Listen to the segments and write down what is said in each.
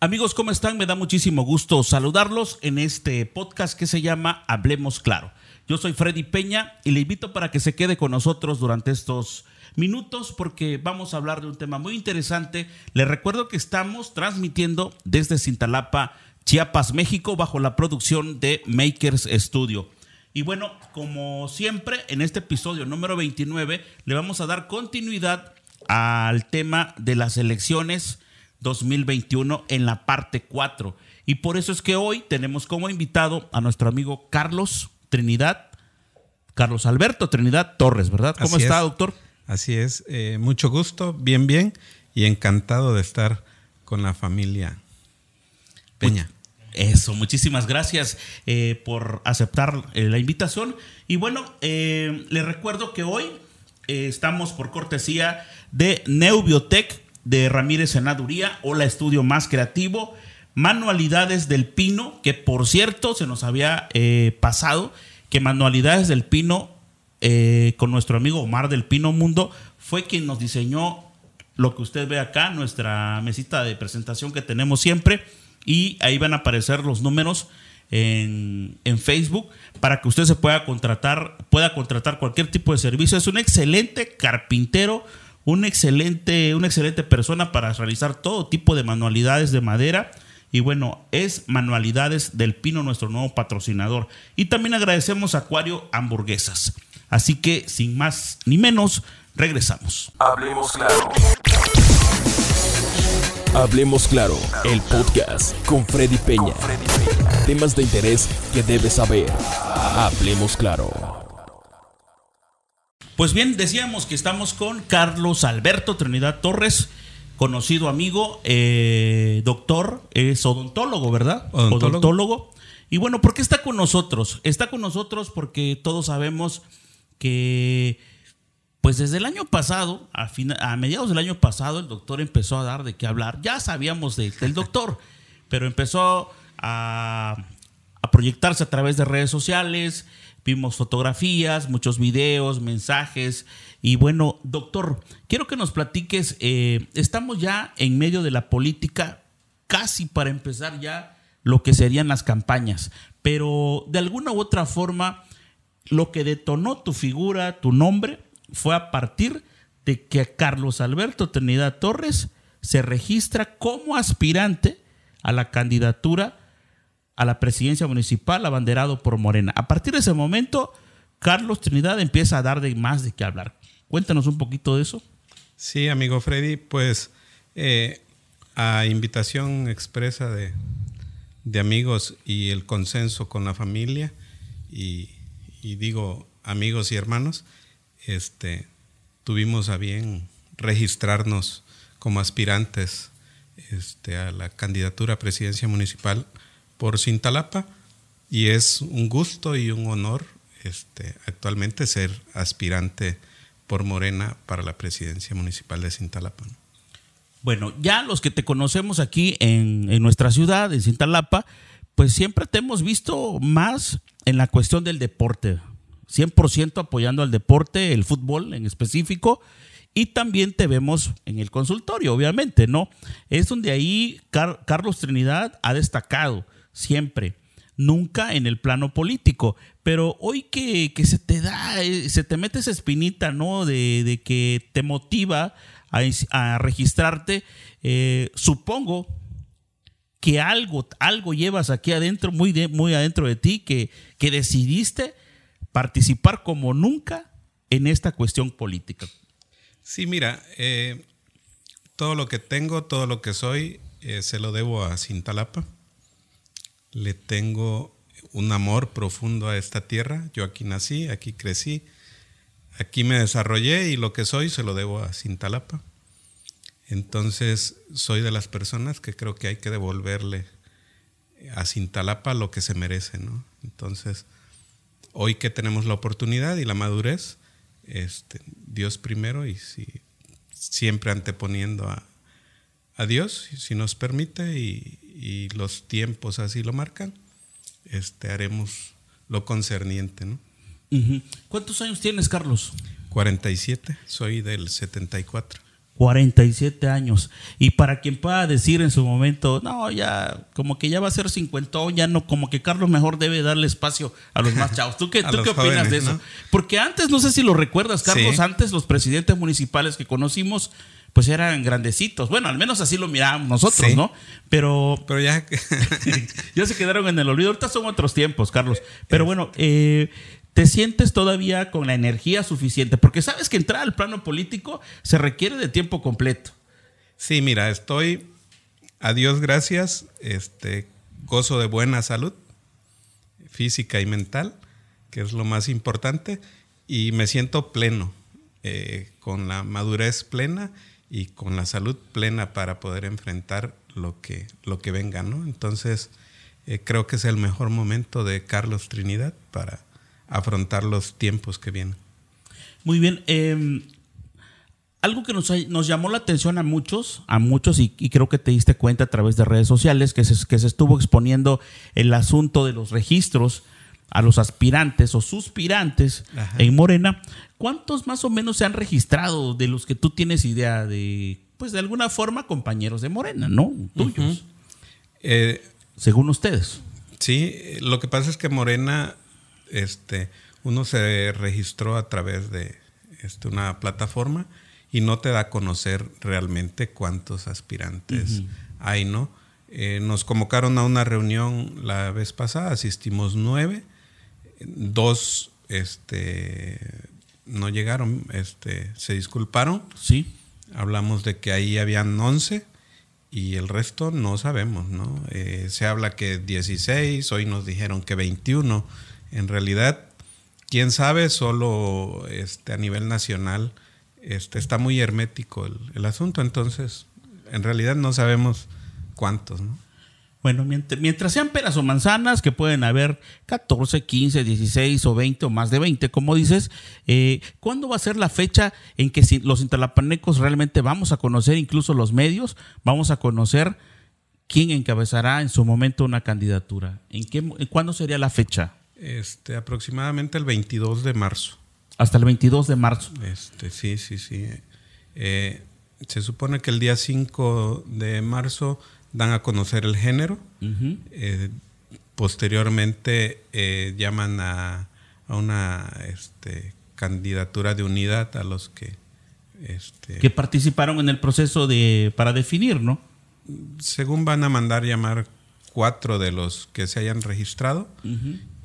Amigos, ¿cómo están? Me da muchísimo gusto saludarlos en este podcast que se llama Hablemos Claro. Yo soy Freddy Peña y le invito para que se quede con nosotros durante estos minutos porque vamos a hablar de un tema muy interesante. Les recuerdo que estamos transmitiendo desde Cintalapa, Chiapas, México, bajo la producción de Makers Studio. Y bueno, como siempre, en este episodio número 29 le vamos a dar continuidad al tema de las elecciones 2021 en la parte 4. Y por eso es que hoy tenemos como invitado a nuestro amigo Carlos Trinidad, Carlos Alberto Trinidad Torres, ¿verdad? ¿Cómo está, doctor? Así es, eh, mucho gusto, bien, bien, y encantado de estar con la familia Peña. Eso, muchísimas gracias eh, por aceptar eh, la invitación. Y bueno, le recuerdo que hoy estamos por cortesía de Neubiotech de Ramírez Senaduría, la Estudio Más Creativo, Manualidades del Pino, que por cierto se nos había eh, pasado que Manualidades del Pino, eh, con nuestro amigo Omar del Pino Mundo, fue quien nos diseñó lo que usted ve acá, nuestra mesita de presentación que tenemos siempre, y ahí van a aparecer los números en, en, Facebook para que usted se pueda contratar, pueda contratar cualquier tipo de servicio. Es un excelente carpintero, un excelente, una excelente persona para realizar todo tipo de manualidades de madera. Y bueno, es Manualidades del Pino, nuestro nuevo patrocinador. Y también agradecemos a Acuario Hamburguesas. Así que, sin más ni menos, regresamos. Hablemos claro. Hablemos claro, el podcast con Freddy Peña. Temas de interés que debes saber. Hablemos claro. Pues bien, decíamos que estamos con Carlos Alberto Trinidad Torres, conocido amigo, eh, doctor, es odontólogo, ¿verdad? Odontólogo. Y bueno, ¿por qué está con nosotros? Está con nosotros porque todos sabemos que, pues desde el año pasado, a, a mediados del año pasado, el doctor empezó a dar de qué hablar. Ya sabíamos del doctor, pero empezó a, a proyectarse a través de redes sociales Vimos fotografías, muchos videos, mensajes. Y bueno, doctor, quiero que nos platiques, eh, estamos ya en medio de la política, casi para empezar ya lo que serían las campañas, pero de alguna u otra forma, lo que detonó tu figura, tu nombre, fue a partir de que Carlos Alberto Trinidad Torres se registra como aspirante a la candidatura a la presidencia municipal abanderado por Morena. A partir de ese momento, Carlos Trinidad empieza a dar de más de qué hablar. Cuéntanos un poquito de eso. Sí, amigo Freddy, pues eh, a invitación expresa de, amigos y el consenso con la familia y, digo amigos y hermanos, este, tuvimos a bien registrarnos como aspirantes este, a la candidatura a presidencia municipal por Cintalapa y es un gusto y un honor este, actualmente ser aspirante por Morena para la presidencia municipal de Cintalapa. Bueno, ya los que te conocemos aquí en, en nuestra ciudad, en Cintalapa, pues siempre te hemos visto más en la cuestión del deporte, 100% apoyando al deporte, el fútbol en específico, y también te vemos en el consultorio, obviamente, ¿no? Es donde ahí Carlos Trinidad ha destacado siempre, nunca en el plano político. Pero hoy que, se te da, eh, se te mete esa espinita, ¿no? De, que te motiva a, registrarte, eh, supongo que algo, algo llevas aquí adentro, muy, muy adentro de ti, que, que decidiste participar como nunca en esta cuestión política. Sí, mira, eh, todo lo que tengo, todo lo que soy, se lo debo a Cintalapa le tengo un amor profundo a esta tierra. Yo aquí nací, aquí crecí, aquí me desarrollé y lo que soy se lo debo a Cintalapa. Entonces soy de las personas que creo que hay que devolverle a Cintalapa lo que se merece, ¿no? Entonces, hoy que tenemos la oportunidad y la madurez, este, Dios primero y si, siempre anteponiendo a, a Dios, si nos permite, y, y los tiempos así lo marcan, este, haremos lo concerniente. ¿no? ¿Cuántos años tienes, Carlos? 47, soy del 74. 47 años. Y para quien pueda decir en su momento, no, ya, como que ya va a ser 50, ya no, como que Carlos mejor debe darle espacio a los más chavos. ¿Tú qué, ¿tú qué opinas de eso? Porque antes, no sé si lo recuerdas, Carlos, antes los presidentes municipales que conocimos, pues eran grandecitos. Bueno, al menos así lo mirábamos nosotros, ¿no? Pero. Pero ya. ya se quedaron en el olvido. Ahorita son otros tiempos, Carlos. Pero bueno, eh te sientes todavía con la energía suficiente, porque sabes que entrar al plano político se requiere de tiempo completo. Sí, mira, estoy, a Dios gracias, este, gozo de buena salud física y mental, que es lo más importante, y me siento pleno, eh, con la madurez plena y con la salud plena para poder enfrentar lo que, lo que venga, ¿no? Entonces, eh, creo que es el mejor momento de Carlos Trinidad para afrontar los tiempos que vienen. Muy bien. Em, algo que nos, nos, llamó la atención a muchos, a muchos, y, creo que te diste cuenta a través de redes sociales, que se, que se estuvo exponiendo el asunto de los registros a los aspirantes o suspirantes en Morena. ¿Cuántos más o menos se han registrado de los que tú tienes idea de, pues de alguna forma, compañeros de Morena, ¿no? Tuyos. Eh, Según ustedes. Sí, lo que pasa es que Morena este, uno se registró a través de este, una plataforma y no te da a conocer realmente cuántos aspirantes hay, ¿no? Eh, nos convocaron a una reunión la vez pasada, asistimos nueve, dos este, no llegaron, este, se disculparon. Sí. Hablamos de que ahí habían once y el resto no sabemos, ¿no? Eh, se habla que 16, hoy nos dijeron que 21 en realidad, quién sabe, solo este, a nivel nacional este, está muy hermético el, asunto, entonces en realidad no sabemos cuántos. ¿no? Bueno, mientras, sean peras o manzanas, que pueden haber 14, 15, 16 o 20 o más de 20, como dices, eh, ¿cuándo va a ser la fecha en que los interlapanecos realmente vamos a conocer, incluso los medios, vamos a conocer quién encabezará en su momento una candidatura? ¿En qué, ¿Cuándo sería la fecha? Este, aproximadamente el 22 de marzo. Hasta el 22 de marzo. Este, sí, sí, sí. Eh, se supone que el día 5 de marzo dan a conocer el género. Eh, posteriormente eh, llaman a, una este, candidatura de unidad a los que... Este, que participaron en el proceso de para definir, ¿no? Según van a mandar llamar cuatro de los que se hayan registrado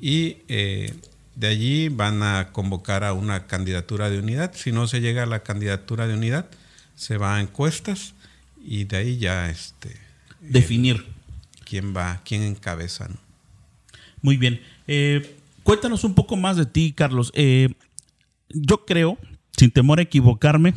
y eh, de allí van a convocar a una candidatura de unidad. Si no se llega a la candidatura de unidad, se va a encuestas y de ahí ya este definir quién va, quién encabeza. Muy bien. Eh, cuéntanos un poco más de ti, Carlos. Eh, yo creo, sin temor a equivocarme,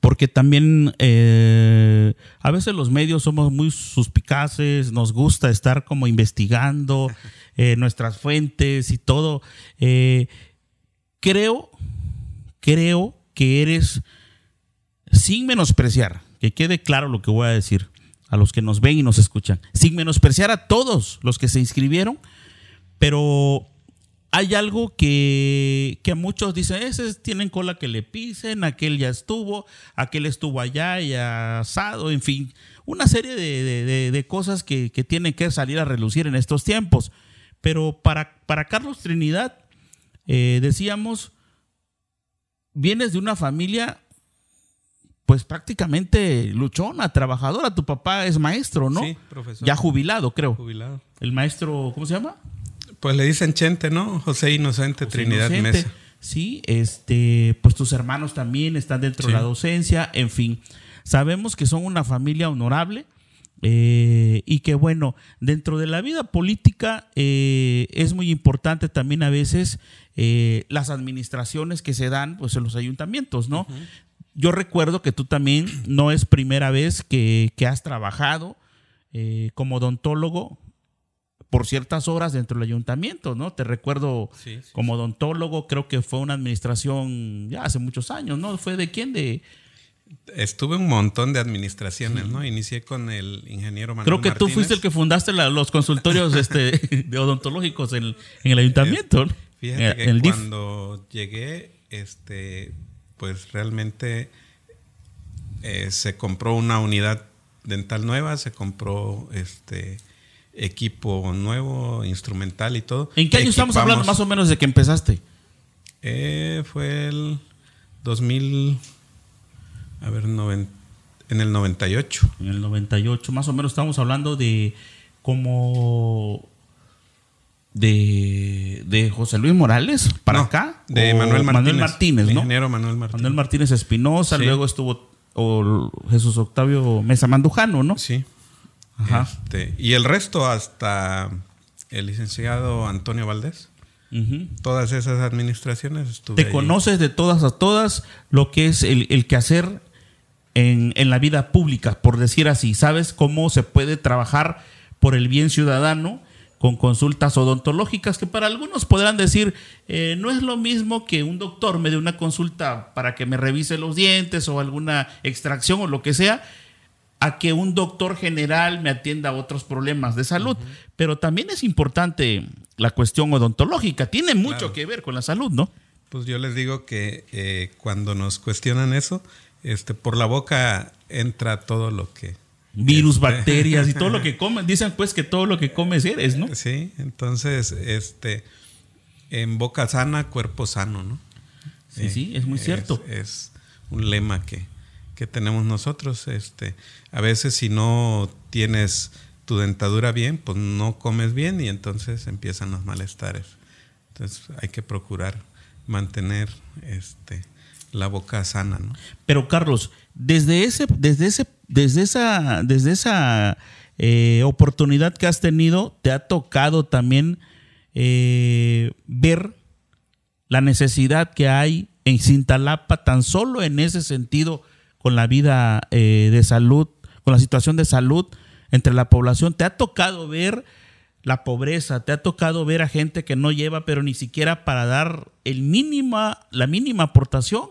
porque también eh, a veces los medios somos muy suspicaces, nos gusta estar como investigando eh, nuestras fuentes y todo. Eh, creo, creo que eres, sin menospreciar, que quede claro lo que voy a decir a los que nos ven y nos escuchan, sin menospreciar a todos los que se inscribieron, pero hay algo que, a muchos dicen, ese tienen cola que le pisen, aquel ya estuvo, aquel estuvo allá y asado, en fin, una serie de, cosas que, tienen que salir a relucir en estos tiempos. Pero para, para Carlos Trinidad, eh, decíamos, vienes de una familia pues prácticamente luchona, trabajadora. Tu papá es maestro, ¿no? Sí, profesor. Ya jubilado, creo. Jubilado. El maestro, ¿cómo se llama? Pues le dicen Chente, ¿no? José Inocente Trinidad Mesa. Sí, este, pues tus hermanos también están dentro de la docencia, en fin. Sabemos que son una familia honorable eh, y que bueno, dentro de la vida política eh, es muy importante también a veces eh, las administraciones que se dan pues en los ayuntamientos, ¿no? Yo recuerdo que tú también no es primera vez que, que has trabajado como odontólogo por ciertas horas dentro del ayuntamiento, ¿no? Te recuerdo como odontólogo, creo que fue una administración ya hace muchos años, ¿no? ¿Fue de quién? De... Estuve un montón de administraciones, ¿no? Inicié con el ingeniero Manuel Creo que tú fuiste el que fundaste los consultorios este, de odontológicos en, el ayuntamiento. fíjate que cuando llegué, este, pues realmente eh, se compró una unidad dental nueva, se compró este equipo nuevo, instrumental y todo. ¿En qué año estamos hablando más o menos de que empezaste? Eh, fue el 2000, a ver, en el 98. En el 98, más o menos estamos hablando de como de, de José Luis Morales para acá. De Manuel Martínez. Manuel Martínez, ¿no? Ingeniero Manuel Martínez. Manuel Martínez Espinosa, luego estuvo Jesús Octavio Mesa Mandujano, ¿no? Sí. Ajá. Este, y el resto hasta el licenciado Antonio Valdés. Todas esas administraciones estuve Te conoces de todas a todas lo que es el, el quehacer en, en, la vida pública, por decir así. Sabes cómo se puede trabajar por el bien ciudadano con consultas odontológicas que para algunos podrán decir eh, no es lo mismo que un doctor me dé una consulta para que me revise los dientes o alguna extracción o lo que sea a que un doctor general me atienda a otros problemas de salud. Pero también es importante la cuestión odontológica, tiene mucho que ver con la salud, ¿no? Pues yo les digo que eh, cuando nos cuestionan eso, este, por la boca entra todo lo que virus, este. bacterias y todo lo que comen. Dicen pues que todo lo que comes eres, ¿no? Sí, entonces, este, en boca sana, cuerpo sano, ¿no? Sí, sí, es muy cierto. Es, un lema que, que, tenemos nosotros. Este, a veces si no tienes tu dentadura bien, pues no comes bien y entonces empiezan los malestares. Entonces hay que procurar mantener este, la boca sana, ¿no? Pero Carlos, desde ese, desde ese, desde esa, desde esa eh, oportunidad que has tenido, te ha tocado también eh, ver la necesidad que hay en Cintalapa, tan solo en ese sentido, con la vida eh, de salud, con la situación de salud entre la población. ¿Te ha tocado ver la pobreza? ¿Te ha tocado ver a gente que no lleva, pero ni siquiera para dar el mínima, la mínima aportación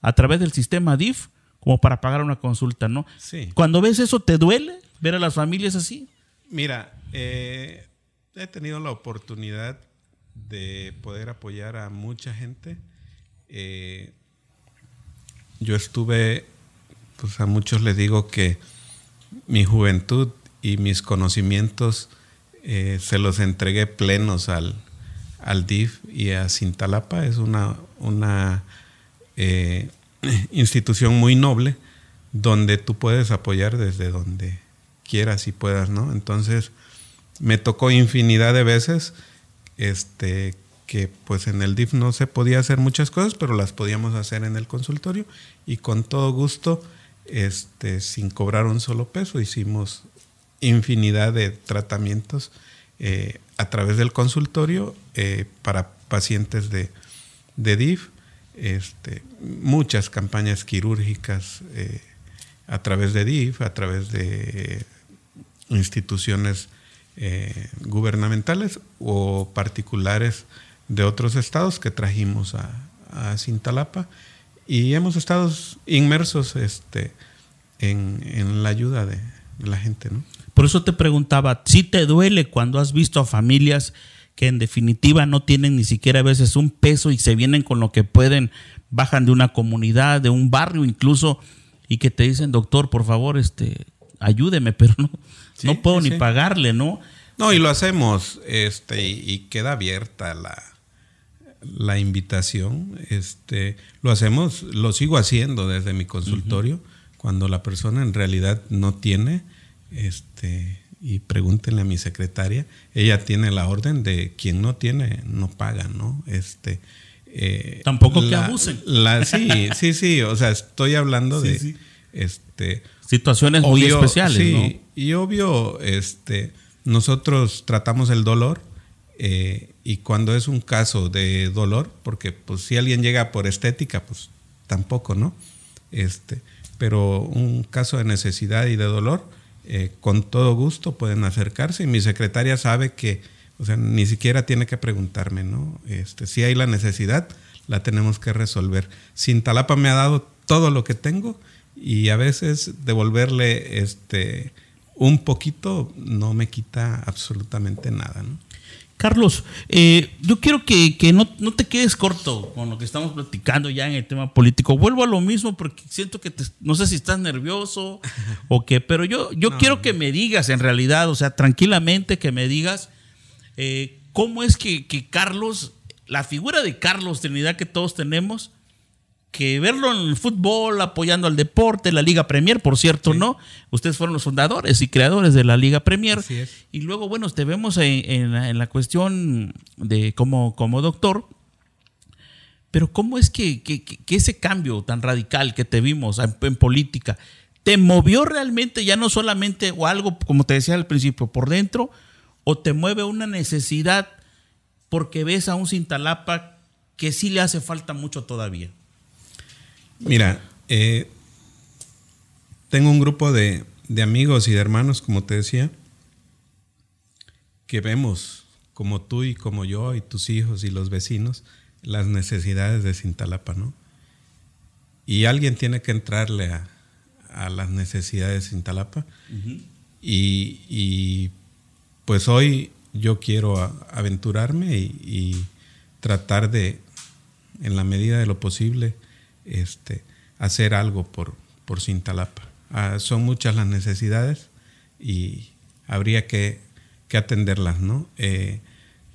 a través del sistema DIF? Como para pagar una consulta, ¿no? Sí. Cuando ves eso, ¿te duele ver a las familias así? Mira, eh, he tenido la oportunidad de poder apoyar a mucha gente. Eh, yo estuve, pues a muchos les digo que mi juventud y mis conocimientos eh, se los entregué plenos al, al DIF y a Cintalapa. Es una, una institución muy noble donde tú puedes apoyar desde donde quieras y puedas, ¿no? Entonces, me tocó infinidad de veces este que pues en el DIF no se podía hacer muchas cosas, pero las podíamos hacer en el consultorio y con todo gusto este sin cobrar un solo peso hicimos infinidad de tratamientos eh, a través del consultorio eh, para pacientes de, de DIF este, muchas campañas quirúrgicas eh, a través de DIF, a través de instituciones eh, gubernamentales o particulares de otros estados que trajimos a, Cintalapa y hemos estado inmersos este, en, la ayuda de, la gente. ¿no? Por eso te preguntaba, si te duele cuando has visto a familias que en definitiva no tienen ni siquiera a veces un peso y se vienen con lo que pueden, bajan de una comunidad, de un barrio incluso, y que te dicen, doctor, por favor, este, ayúdeme, pero no, no puedo ni pagarle, ¿no? No, y lo hacemos, este, y, queda abierta la, la invitación. Este, lo hacemos, lo sigo haciendo desde mi consultorio, cuando la persona en realidad no tiene, este, y pregúntenle a mi secretaria, ella tiene la orden de quien no tiene, no paga, ¿no? Este, eh, Tampoco que abusen. sí, sí, sí, o sea, estoy hablando de Este, situaciones muy especiales. Sí, y obvio, este, nosotros tratamos el dolor eh, y cuando es un caso de dolor, porque pues si alguien llega por estética, pues tampoco, ¿no? Este, pero un caso de necesidad y de dolor, eh, con todo gusto pueden acercarse y mi secretaria sabe que, o sea, ni siquiera tiene que preguntarme, ¿no? Este, si hay la necesidad, la tenemos que resolver. Cintalapa me ha dado todo lo que tengo y a veces devolverle este un poquito no me quita absolutamente nada, ¿no? Carlos, eh, yo quiero que, no, te quedes corto con lo que estamos platicando ya en el tema político. Vuelvo a lo mismo porque siento que no sé si estás nervioso o qué, pero yo, yo quiero que me digas en realidad, o sea, tranquilamente que me digas eh, cómo es que, que Carlos, la figura de Carlos Trinidad que todos tenemos, que verlo en el fútbol, apoyando al deporte, la Liga Premier, por cierto, ¿no? Ustedes fueron los fundadores y creadores de la Liga Premier. Y luego, bueno, te vemos en, la, cuestión de como, como doctor. Pero ¿cómo es que, ese cambio tan radical que te vimos en, política te movió realmente ya no solamente o algo, como te decía al principio, por dentro, o te mueve una necesidad porque ves a un Cintalapa que sí le hace falta mucho todavía? Mira, eh, tengo un grupo de, amigos y de hermanos, como te decía, que vemos, como tú y como yo y tus hijos y los vecinos, las necesidades de Cintalapa, ¿no? Y alguien tiene que entrarle a, las necesidades de Cintalapa. y, pues hoy yo quiero aventurarme y, y, tratar de, en la medida de lo posible, este, hacer algo por, por Cintalapa. Ah, son muchas las necesidades y habría que, atenderlas, ¿no? Eh,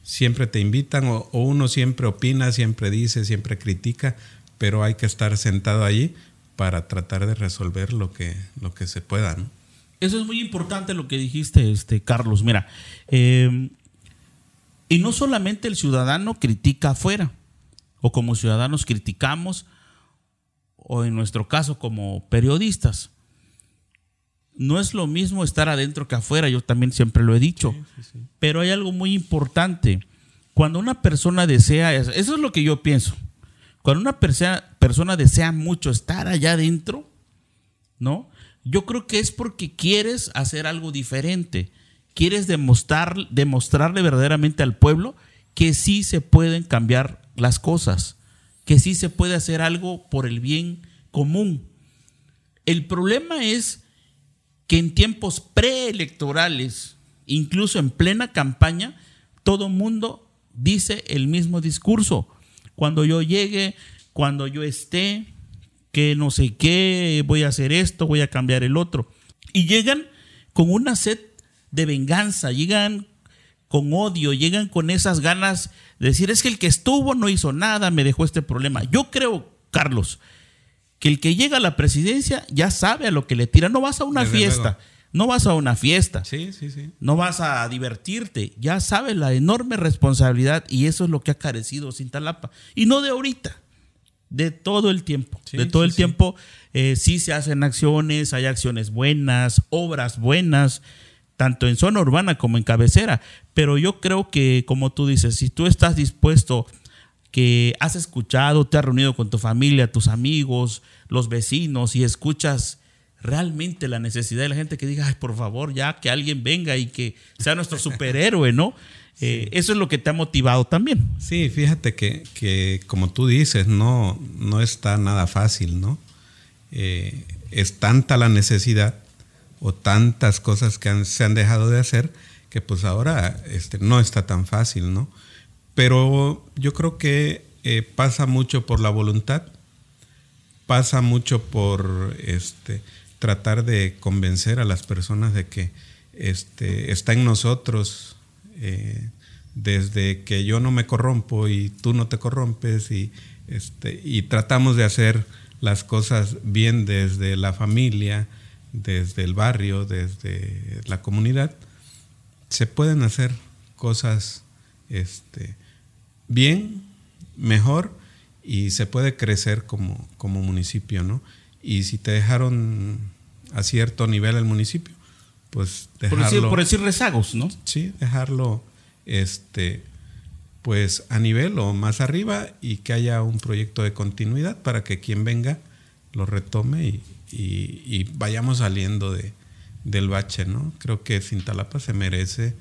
siempre te invitan o, uno siempre opina, siempre dice, siempre critica, pero hay que estar sentado allí para tratar de resolver lo que, lo que se pueda. Eso es muy importante lo que dijiste, este, Carlos. Mira, em, y no solamente el ciudadano critica afuera, o como ciudadanos criticamos, o en nuestro caso como periodistas. No es lo mismo estar adentro que afuera, yo también siempre lo he dicho, pero hay algo muy importante. Cuando una persona desea, eso es lo que yo pienso, cuando una persona, desea mucho estar allá adentro, ¿no? Yo creo que es porque quieres hacer algo diferente, quieres demostrar, demostrarle verdaderamente al pueblo que sí se pueden cambiar las cosas que sí se puede hacer algo por el bien común. El problema es que en tiempos preelectorales, incluso en plena campaña, todo mundo dice el mismo discurso. Cuando yo llegue, cuando yo esté, que no sé qué, voy a hacer esto, voy a cambiar el otro. Y llegan con una sed de venganza, llegan con odio, llegan con esas ganas de decir, es que el que estuvo no hizo nada, me dejó este problema. Yo creo, Carlos, que el que llega a la presidencia ya sabe a lo que le tira. No vas a una fiesta, no vas a una fiesta, sí, sí, sí. no vas a divertirte, ya sabes la enorme responsabilidad y eso es lo que ha carecido Cintalapa. Y no de ahorita, de todo el tiempo. de todo el tiempo eh, sí se hacen acciones, hay acciones buenas, obras buenas tanto en zona urbana como en cabecera. Pero yo creo que, como tú dices, si tú estás dispuesto, que has escuchado, te has reunido con tu familia, tus amigos, los vecinos y escuchas realmente la necesidad de la gente que diga, ay, por favor, ya que alguien venga y que sea nuestro superhéroe, ¿no? Eh, eso es lo que te ha motivado también. Sí, fíjate que, como tú dices, no, no está nada fácil, ¿no? Eh, es tanta la necesidad o tantas cosas que se han dejado de hacer que pues ahora este, no está tan fácil, ¿no? Pero yo creo que eh, pasa mucho por la voluntad, pasa mucho por este, tratar de convencer a las personas de que este, está en nosotros eh, desde que yo no me corrompo y tú no te corrompes y, este, y tratamos de hacer las cosas bien desde la familia, desde el barrio, desde la comunidad, se pueden hacer cosas este, bien, mejor y se puede crecer como, como municipio, ¿no? Y si te dejaron a cierto nivel el municipio, pues dejarlo... Por decir, por decir rezagos, ¿no? Sí, dejarlo este, pues a nivel o más arriba y que haya un proyecto de continuidad para que quien venga lo retome y, y, vayamos saliendo de, del bache, ¿no? Creo que Cintalapa se merece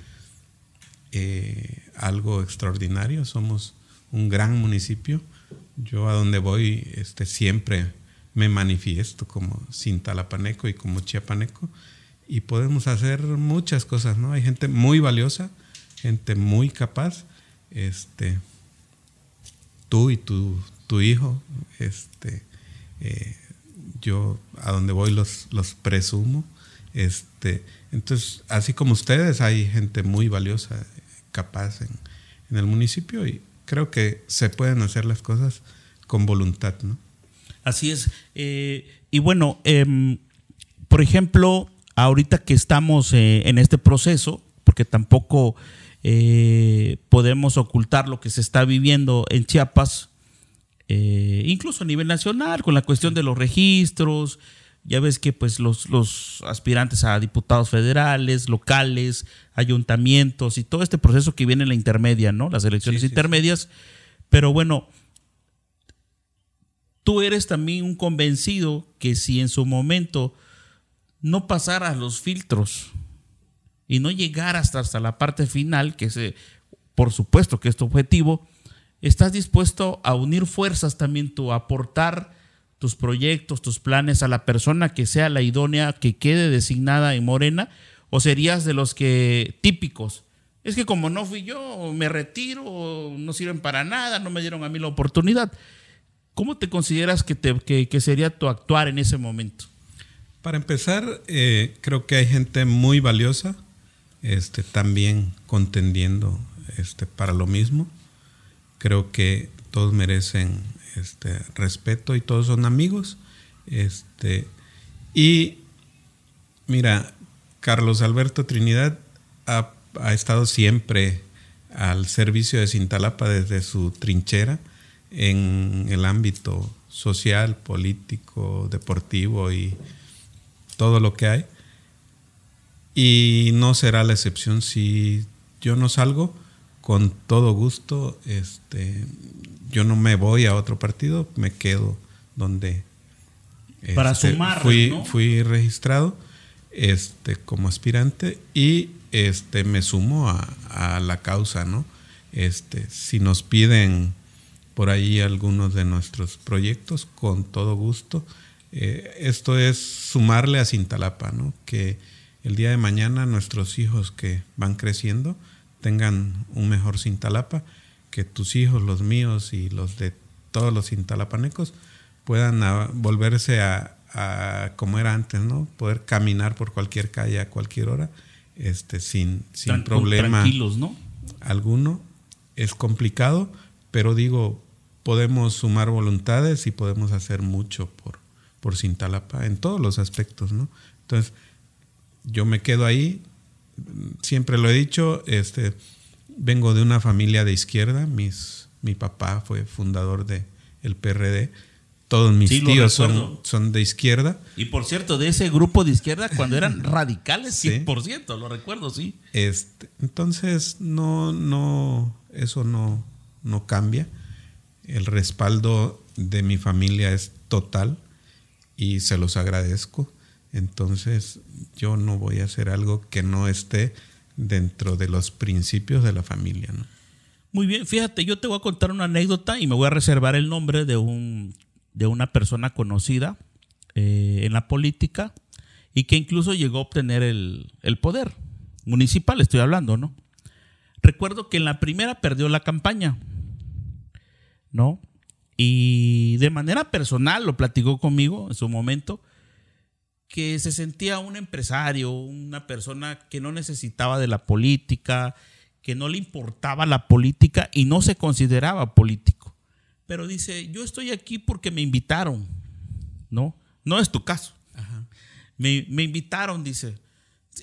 eh, algo extraordinario. Somos un gran municipio. Yo a donde voy este, siempre me manifiesto como cintalapaneco y como chiapaneco y podemos hacer muchas cosas, ¿no? Hay gente muy valiosa, gente muy capaz. Este, tú y tu, tu hijo, este, eh, yo a donde voy los, los presumo. Este, entonces, así como ustedes, hay gente muy valiosa, capaz en, en el municipio y creo que se pueden hacer las cosas con voluntad, ¿no? Así es. Eh, y bueno, em, por ejemplo, ahorita que estamos eh, en este proceso, porque tampoco eh, podemos ocultar lo que se está viviendo en Chiapas, incluso a nivel nacional, con la cuestión de los registros, ya ves que pues los, los, aspirantes a diputados federales, locales, ayuntamientos y todo este proceso que viene en la intermedia, ¿no? Las elecciones intermedias. Pero bueno, tú eres también un convencido que si en su momento no pasaras los filtros y no llegaras hasta, la parte final, que es, por supuesto que es tu objetivo, estás dispuesto a unir fuerzas también tú, a aportar tus proyectos, tus planes a la persona que sea la idónea, que quede designada en Morena, o serías de los que típicos, es que como no fui yo, me retiro, no sirven para nada, no me dieron a mí la oportunidad. ¿Cómo te consideras que, te, sería tu actuar en ese momento? Para empezar, eh, creo que hay gente muy valiosa este, también contendiendo este, para lo mismo. Creo que todos merecen este, respeto y todos son amigos. Este, y mira, Carlos Alberto Trinidad ha, ha estado siempre al servicio de Cintalapa desde su trinchera en el ámbito social, político, deportivo y todo lo que hay. Y no será la excepción si yo no salgo, con todo gusto, este, yo no me voy a otro partido, me quedo donde Para este, sumar, fui, fui registrado este, como aspirante y este, me sumo a, a la causa, ¿no? Este, si nos piden por ahí algunos de nuestros proyectos con todo gusto. Eh, esto es sumarle a Cintalapa, ¿no? que el día de mañana nuestros hijos que van creciendo tengan un mejor Cintalapa, que tus hijos, los míos y los de todos los cintalapanecos puedan volverse a, como era antes, ¿no? Poder caminar por cualquier calle a cualquier hora, este, sin, sin problema ¿no? alguno. Es complicado, pero digo, podemos sumar voluntades y podemos hacer mucho por, por Cintalapa en todos los aspectos, ¿no? Entonces, yo me quedo ahí, siempre lo he dicho, este, vengo de una familia de izquierda, mis, mi papá fue fundador de el PRD, todos mis tíos son, son, de izquierda. Y por cierto, de ese grupo de izquierda, cuando eran radicales, 100%, lo recuerdo, sí. Este, entonces, no, no, eso no, no cambia el respaldo de mi familia es total y se los agradezco. Entonces yo no voy a hacer algo que no esté dentro de los principios de la familia. ¿no? Muy bien, fíjate, yo te voy a contar una anécdota y me voy a reservar el nombre de, un, de una persona conocida eh, en la política y que incluso llegó a obtener el, el poder municipal, estoy hablando, ¿no? Recuerdo que en la primera perdió la campaña ¿no? Y de manera personal lo platicó conmigo en su momento, que se sentía un empresario, una persona que no necesitaba de la política, que no le importaba la política y no se consideraba político. Pero dice, yo estoy aquí porque me invitaron, ¿no? No es tu caso. Me, me invitaron, dice.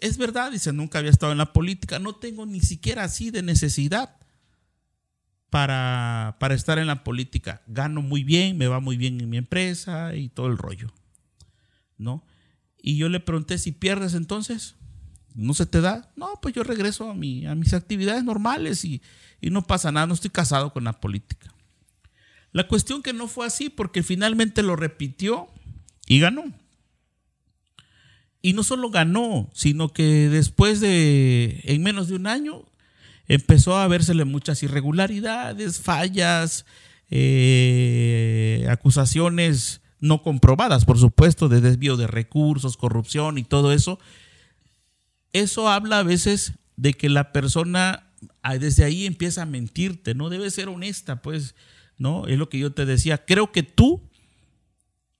Es verdad, dice, nunca había estado en la política, no tengo ni siquiera así de necesidad para, estar en la política. Gano muy bien, me va muy bien en mi empresa y todo el rollo. ¿No? Y yo le pregunté si pierdes entonces. ¿No se te da? No, pues yo regreso a, mi, a mis actividades normales y, y no pasa nada, no estoy casado con la política. La cuestión que no fue así porque finalmente lo repitió y ganó. Y no solo ganó, sino que después de, en menos de un año, empezó a vérsele muchas irregularidades, fallas, eh, acusaciones no comprobadas, por supuesto, de desvío de recursos, corrupción y todo eso. Eso habla a veces de que la persona desde ahí empieza a mentirte, no debe ser honesta, pues, ¿no? Es lo que yo te decía. Creo que tú,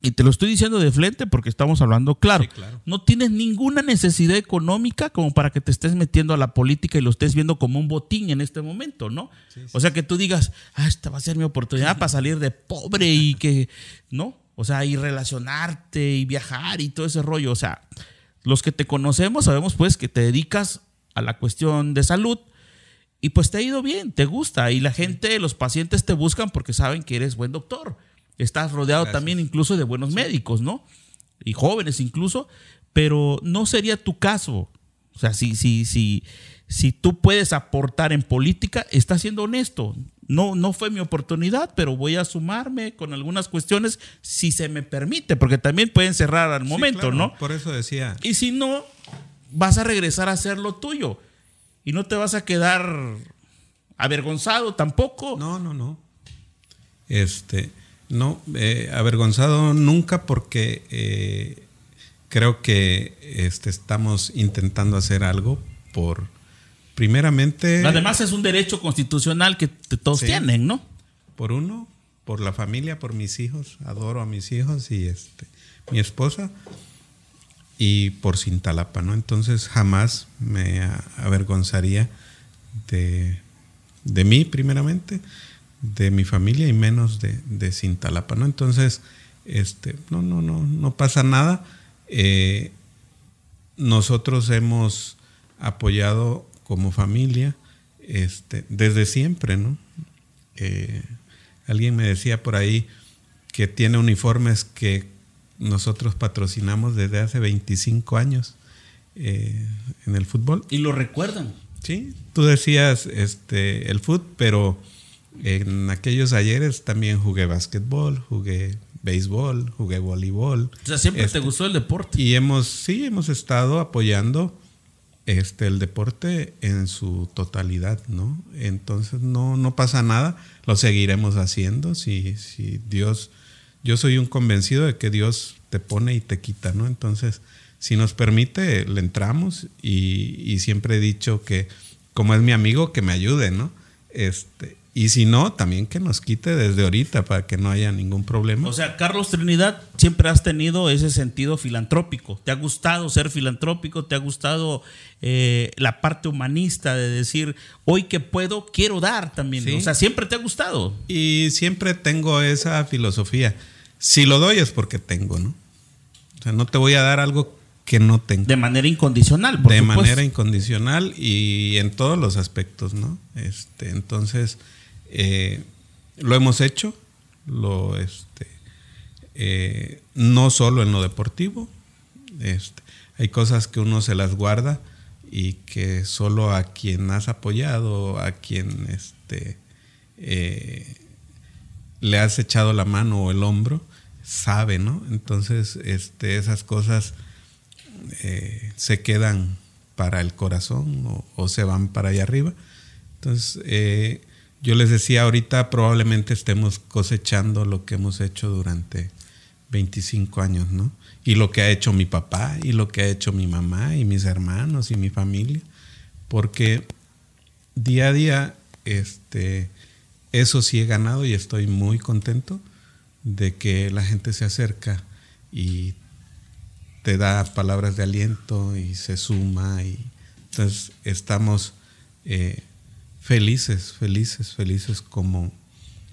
y te lo estoy diciendo de frente porque estamos hablando claro, no tienes ninguna necesidad económica como para que te estés metiendo a la política y lo estés viendo como un botín en este momento, ¿no? o sea, que tú digas, ah, esta va a ser mi oportunidad para salir de pobre y que, ¿no? O sea, y relacionarte y viajar y todo ese rollo. O sea, los que te conocemos sabemos pues que te dedicas a la cuestión de salud y pues te ha ido bien, te gusta y la gente, los pacientes te buscan porque saben que eres buen doctor. Estás rodeado también incluso de buenos médicos, ¿no? Y jóvenes incluso, pero no sería tu caso. O sea, si, si, si, si tú puedes aportar en política, estás siendo honesto. No, no fue mi oportunidad, pero voy a sumarme con algunas cuestiones si se me permite, porque también pueden cerrar al momento, ¿no? Por eso decía. Y si no, vas a regresar a hacer lo tuyo y no te vas a quedar avergonzado tampoco. No, no, no. Este, no, eh, avergonzado nunca porque eh, creo que este, estamos intentando hacer algo por primeramente... Además es un derecho constitucional que todos tienen, ¿no? Por uno, por la familia, por mis hijos, adoro a mis hijos y este, mi esposa, y por Cintalapa, ¿no? Entonces jamás me avergonzaría de, de mí primeramente, de mi familia y menos de, de Cintalapa, ¿no? Entonces, este, no, no, no, no pasa nada. Eh, nosotros hemos apoyado como familia, este, desde siempre, ¿no? Eh, alguien me decía por ahí que tiene uniformes que nosotros patrocinamos desde hace 25 años eh, en el fútbol. ¿Y lo recuerdan? Sí, tú decías este, el fútbol, pero en aquellos ayeres también jugué básquetbol, jugué béisbol, jugué voleibol. O sea, siempre te este, gustó el deporte. Y hemos, sí, hemos estado apoyando este, el deporte en su totalidad, ¿no? Entonces no, no pasa nada, lo seguiremos haciendo si, si Dios, yo soy un convencido de que Dios te pone y te quita, ¿no? Entonces, si nos permite, le entramos y, y siempre he dicho que como es mi amigo, que me ayude, ¿no? Este, y si no, también que nos quite desde ahorita para que no haya ningún problema. O sea, Carlos Trinidad, siempre has tenido ese sentido filantrópico. ¿Te ha gustado ser filantrópico? ¿Te ha gustado eh, la parte humanista de decir, hoy que puedo, quiero dar también? O sea, siempre te ha gustado. Y siempre tengo esa filosofía. Si lo doy es porque tengo, ¿no? O sea, no te voy a dar algo que no tengo. De manera incondicional, por De manera incondicional y en todos los aspectos, ¿no? Este, entonces eh, lo hemos hecho, este, eh, no solo en lo deportivo, este, hay cosas que uno se las guarda y que solo a quien has apoyado, a quien este, eh, le has echado la mano o el hombro, sabe, ¿no? Entonces, esas cosas se quedan para el corazón o, o, se van para allá arriba. Entonces, yo les decía ahorita probablemente estemos cosechando lo que hemos hecho durante 25 años, ¿no? Y lo que ha hecho mi papá y lo que ha hecho mi mamá y mis hermanos y mi familia, porque día a día este eso sí he ganado y estoy muy contento de que la gente se acerca y te da palabras de aliento y se suma y entonces estamos eh, felices, felices, felices como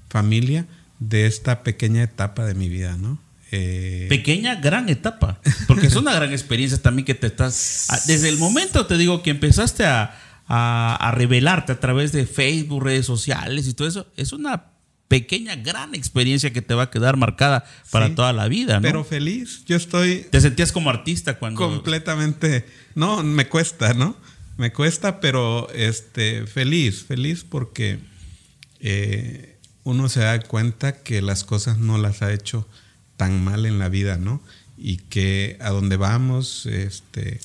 familia de esta pequeña etapa de mi vida, ¿no? Eh, pequeña, gran etapa, porque es una gran experiencia también que te estás, ah, desde el momento te digo que empezaste a, a, revelarte a través de Facebook, redes sociales y todo eso, es una pequeña, gran experiencia que te va a quedar marcada para toda la vida, ¿no? Pero feliz, yo estoy... ¿Te sentías como artista cuando...? Completamente, no, me cuesta, ¿no? Me cuesta, pero este, feliz, feliz porque eh, uno se da cuenta que las cosas no las ha hecho tan mal en la vida, ¿no? Y que a donde vamos, este,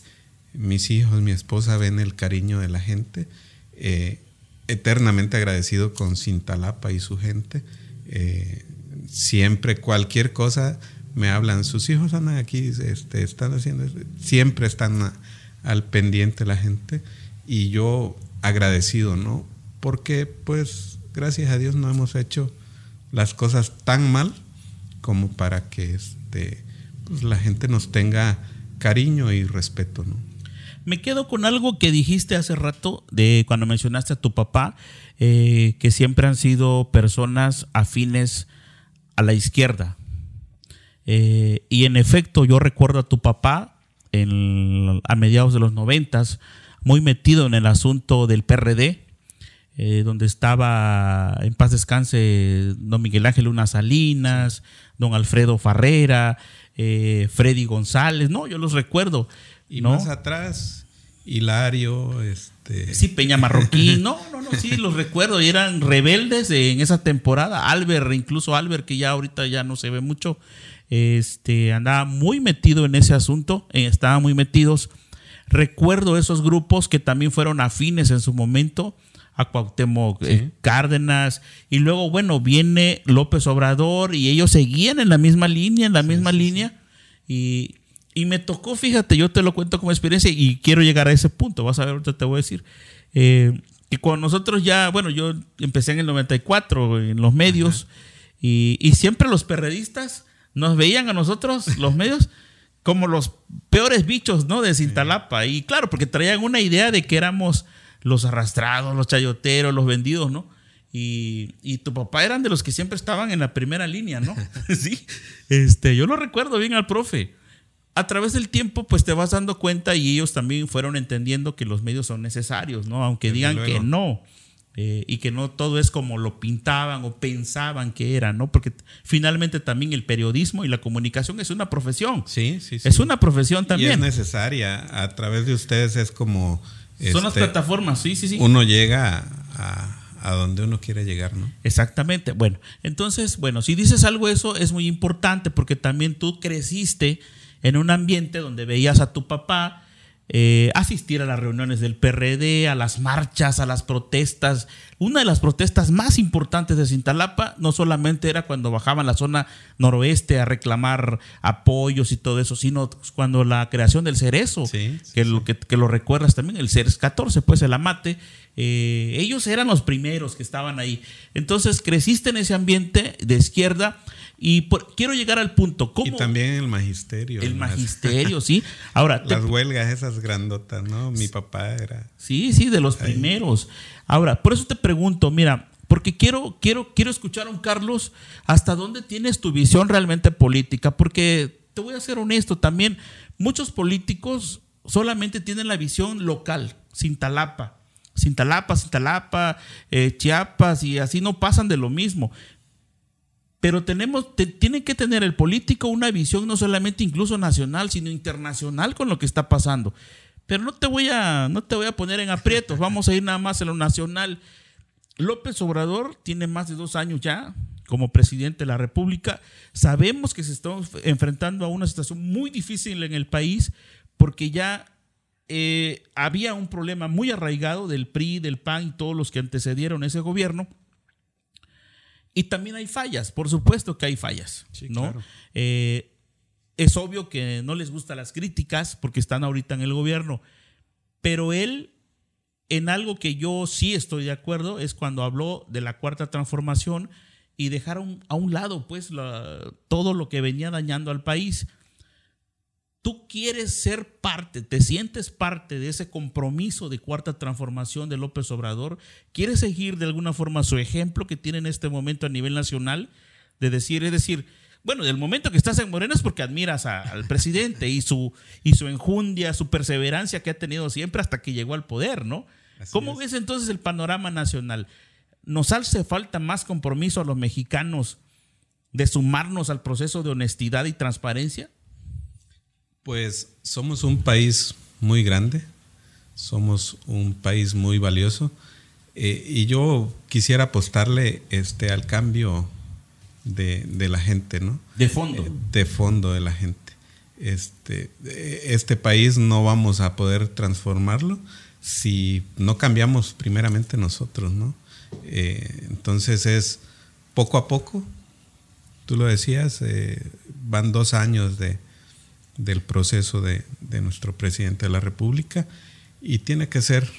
mis hijos, mi esposa ven el cariño de la gente. Eh, eternamente agradecido con Cintalapa y su gente. Eh, siempre cualquier cosa me hablan, sus hijos andan aquí, este, están haciendo, siempre están al pendiente la gente y yo agradecido, ¿no? Porque pues gracias a Dios no hemos hecho las cosas tan mal como para que este, pues, la gente nos tenga cariño y respeto, ¿no? Me quedo con algo que dijiste hace rato de cuando mencionaste a tu papá, eh, que siempre han sido personas afines a la izquierda. Eh, y en efecto, yo recuerdo a tu papá en, a mediados de los noventas, muy metido en el asunto del PRD, eh, donde estaba en paz descanse don Miguel Ángel Luna Salinas, don Alfredo Farrera, eh, Freddy González, no, yo los recuerdo. Y más atrás, Hilario, este... Sí, Peña Marroquín, no, no, no, sí, los recuerdo, y eran rebeldes en esa temporada, Albert, incluso Albert, que ya ahorita ya no se ve mucho, este, andaba muy metido en ese asunto, eh, estaban muy metidos. Recuerdo esos grupos que también fueron afines en su momento a Cuauhtémoc eh, Cárdenas y luego bueno viene López Obrador y ellos seguían en la misma línea, en la misma línea y, y, me tocó, fíjate, yo te lo cuento como experiencia y quiero llegar a ese punto, vas a ver, ahorita te voy a decir. Eh, y cuando nosotros ya, bueno, yo empecé en el 94 en los medios y, y, siempre los perredistas nos veían a nosotros, los medios, como los peores bichos, ¿no? De Cintalapa. Y claro, porque traían una idea de que éramos los arrastrados, los chayoteros, los vendidos, ¿no? Y, y, tu papá eran de los que siempre estaban en la primera línea, ¿no? sí. Este, yo lo recuerdo bien al profe. A través del tiempo, pues te vas dando cuenta y ellos también fueron entendiendo que los medios son necesarios, ¿no? Aunque digan que no. Eh, y que no todo es como lo pintaban o pensaban que era, ¿no? Porque finalmente también el periodismo y la comunicación es una profesión. Sí, sí, sí. Es una profesión también. Y es necesaria. A través de ustedes es como... Son las este, plataformas, sí, sí, sí. Uno llega a, a donde uno quiere llegar, ¿no? Exactamente. Bueno, entonces, bueno, si dices algo eso es muy importante porque también tú creciste en un ambiente donde veías a tu papá eh, asistir a las reuniones del PRD, a las marchas, a las protestas. Una de las protestas más importantes de Cintalapa no solamente era cuando bajaban la zona noroeste a reclamar apoyos y todo eso, sino cuando la creación del cerezo, que, Lo, que, lo recuerdas también, el CERES 14, pues el amate, eh, ellos eran los primeros que estaban ahí. Entonces creciste en ese ambiente de izquierda y quiero llegar al punto. ¿cómo? Y también el magisterio. El magisterio, sí. Ahora, las huelgas esas grandotas, ¿no? Mi papá era. Sí, sí, de los primeros. Ahora, por eso te pregunto, mira, porque quiero, quiero, quiero escuchar a un Carlos hasta dónde tienes tu visión realmente política, porque te voy a ser honesto también, muchos políticos solamente tienen la visión local, sin talapa. Sin talapa, sin talapa, eh, Chiapas y así no pasan de lo mismo. Pero tenemos, tiene que tener el político una visión no solamente incluso nacional, sino internacional con lo que está pasando. Pero no te voy a, no te voy a poner en aprietos, vamos a ir nada más a lo nacional. López Obrador tiene más de dos años ya como presidente de la República. Sabemos que se está enfrentando a una situación muy difícil en el país porque ya eh, había un problema muy arraigado del PRI, del PAN y todos los que antecedieron ese gobierno y también hay fallas, por supuesto que hay fallas, ¿no? Eh, es obvio que no les gustan las críticas porque están ahorita en el gobierno, pero él, en algo que yo sí estoy de acuerdo, es cuando habló de la cuarta transformación y dejaron a un lado pues todo lo que venía dañando al país tú quieres ser parte, te sientes parte de ese compromiso de cuarta transformación de López Obrador, quieres seguir de alguna forma su ejemplo que tiene en este momento a nivel nacional, de decir, es decir, bueno, del momento que estás en Morena es porque admiras al presidente y su, y su enjundia, su perseverancia que ha tenido siempre hasta que llegó al poder, ¿no? ¿Cómo ves entonces el panorama nacional? ¿Nos hace falta más compromiso a los mexicanos de sumarnos al proceso de honestidad y transparencia? Pues somos un país muy grande, somos un país muy valioso eh, y yo quisiera apostarle este, al cambio de, la gente, ¿no? De fondo. Eh, de fondo de la gente. Este, este país no vamos a poder transformarlo si no cambiamos primeramente nosotros, ¿no? Eh, entonces es poco a poco, tú lo decías, van dos años de, del proceso de, nuestro presidente de la República y tiene que ser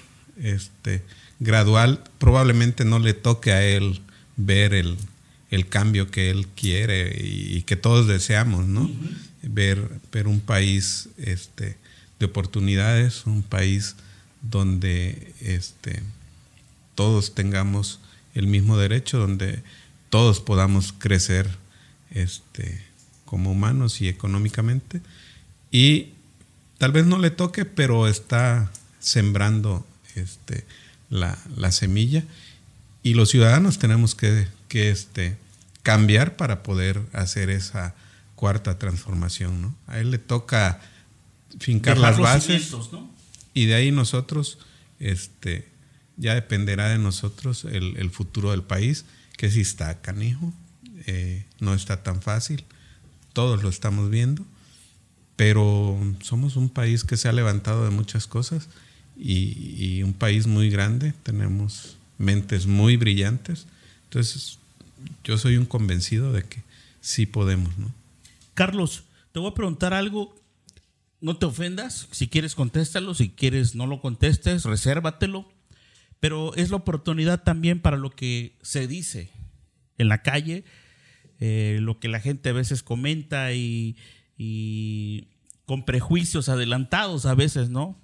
este, gradual, probablemente no le toque a él ver el, cambio que él quiere y, que todos deseamos, ¿no? ver, ver un país este, de oportunidades, un país donde este, todos tengamos el mismo derecho, donde todos podamos crecer este, como humanos y económicamente. Y tal vez no le toque, pero está sembrando este, la, semilla. Y los ciudadanos tenemos que, este, cambiar para poder hacer esa cuarta transformación. ¿no? A él le toca fincar las bases. Y de ahí nosotros, este, ya dependerá de nosotros el, futuro del país, que si está canijo, eh, no está tan fácil, todos lo estamos viendo, pero somos un país que se ha levantado de muchas cosas y, un país muy grande, tenemos mentes muy brillantes, entonces yo soy un convencido de que sí podemos, ¿no? Carlos, te voy a preguntar algo no te ofendas, si quieres contéstalo, si quieres no lo contestes, resérvatelo, pero es la oportunidad también para lo que se dice en la calle, eh, lo que la gente a veces comenta y, y con prejuicios adelantados a veces, ¿no?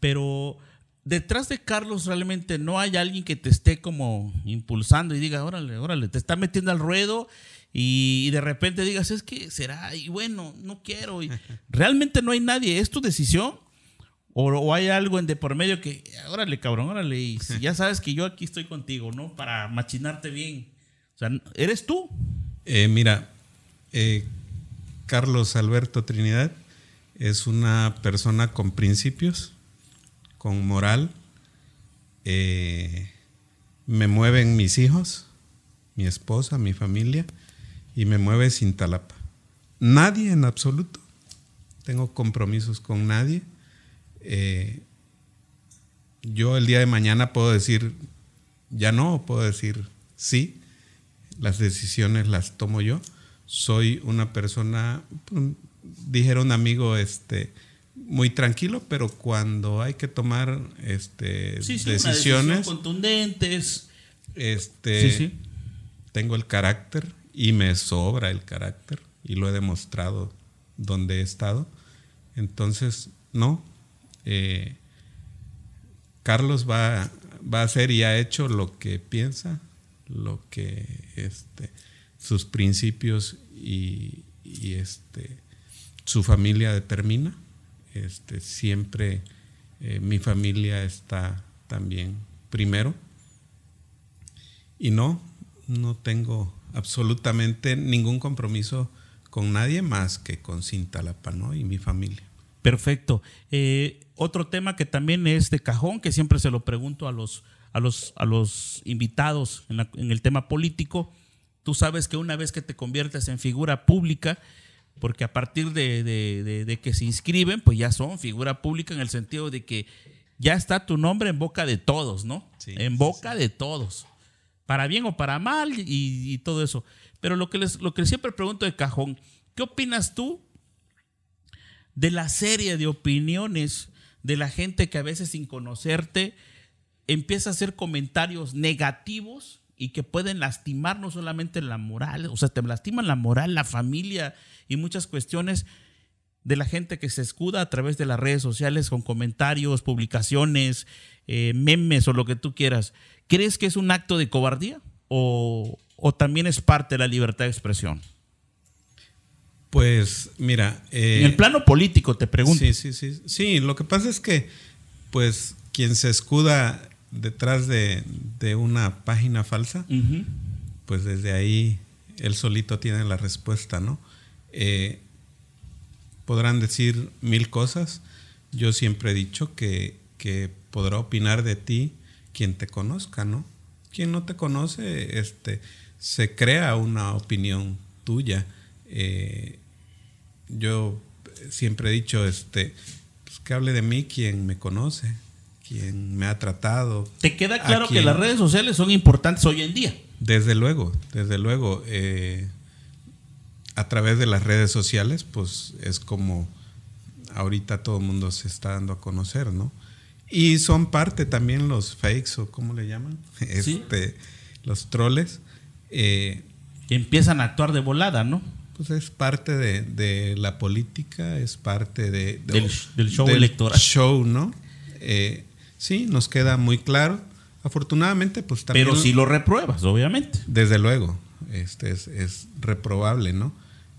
Pero detrás de Carlos realmente no hay alguien que te esté como impulsando y diga, órale, órale, te está metiendo al ruedo y, de repente digas, es que será, y bueno, no quiero. Y realmente no hay nadie, ¿es tu decisión? O, hay algo en de por medio que, órale, cabrón, órale, y ya sabes que yo aquí estoy contigo, ¿no? Para machinarte bien. O sea, ¿eres tú? Eh, mira, eh, Carlos Alberto Trinidad es una persona con principios, con moral. Eh, me mueven mis hijos, mi esposa, mi familia y me mueve sin talapa. Nadie en absoluto. Tengo compromisos con nadie. Yo el día de mañana puedo decir ya no, puedo decir sí. Las decisiones las tomo yo. Soy una persona, dijera un amigo, este, muy tranquilo, pero cuando hay que tomar este, decisiones contundentes, este, tengo el carácter y me sobra el carácter y lo he demostrado donde he estado. Entonces, no. Eh, Carlos va, va, a hacer y ha hecho lo que piensa, lo que este, sus principios y, este, su familia determina. Este, siempre eh, mi familia está también primero. Y no, no tengo absolutamente ningún compromiso con nadie más que con Cintalapa ¿no? y mi familia. Perfecto. Eh, otro tema que también es de cajón, que siempre se lo pregunto a los, a los, a los invitados en, el tema político. Tú sabes que una vez que te conviertes en figura pública, porque a partir de, que se inscriben, pues ya son figura pública en el sentido de que ya está tu nombre en boca de todos, ¿no? en boca de todos para bien o para mal y, todo eso. Pero lo que, les, lo que siempre pregunto de cajón, ¿qué opinas tú de la serie de opiniones de la gente que a veces sin conocerte empieza a hacer comentarios negativos y que pueden lastimar no solamente la moral, o sea, te lastiman la moral, la familia y muchas cuestiones de la gente que se escuda a través de las redes sociales con comentarios, publicaciones, eh, memes o lo que tú quieras. ¿Crees que es un acto de cobardía o, también es parte de la libertad de expresión? Pues mira... en el plano político te pregunto. Sí, sí, sí. Sí, lo que pasa es que pues quien se escuda detrás de, una página falsa, pues desde ahí él solito tiene la respuesta, ¿no? Eh, podrán decir mil cosas. Yo siempre he dicho que, que podrá opinar de ti quien te conozca, ¿no? Quien no te conoce, este, se crea una opinión tuya. Eh, yo siempre he dicho, este, pues, que hable de mí quien me conoce, quien me ha tratado. ¿Te queda claro que las redes sociales son importantes hoy en día? Desde luego, desde luego. Eh, a través de las redes sociales, pues es como ahorita todo el mundo se está dando a conocer, ¿no? Y son parte también los fakes o cómo le llaman, este, los troles. Eh, que empiezan a actuar de volada, ¿no? Pues es parte de, la política, es parte de, del, show electoral. Show, ¿no? Eh, sí, nos queda muy claro. Afortunadamente, pues también. Pero si lo repruebas, obviamente. Desde luego, este es, reprobable, ¿no?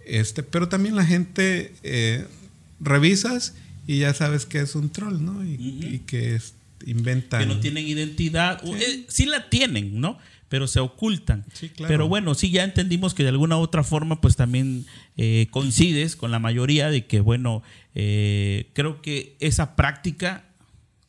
Este, pero también la gente eh, revisas y ya sabes que es un troll, ¿no? Y, que es, inventan. Que no tienen identidad. Sí. Eh, sí la tienen, ¿no? pero se ocultan. Pero bueno, sí, ya entendimos que de alguna u otra forma, pues también eh, coincides con la mayoría de que, bueno, eh, creo que esa práctica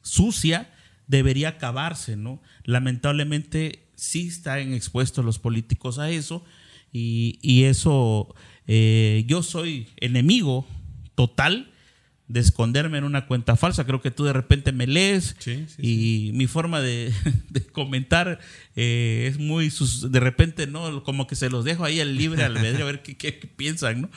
sucia debería acabarse, ¿no? Lamentablemente sí están expuestos los políticos a eso y, eso, eh, yo soy enemigo total de esconderme en una cuenta falsa. Creo que tú de repente me lees y mi forma de, comentar eh, es muy, de repente, ¿no? Como que se los dejo ahí al libre albedrío a ver qué, piensan, ¿no?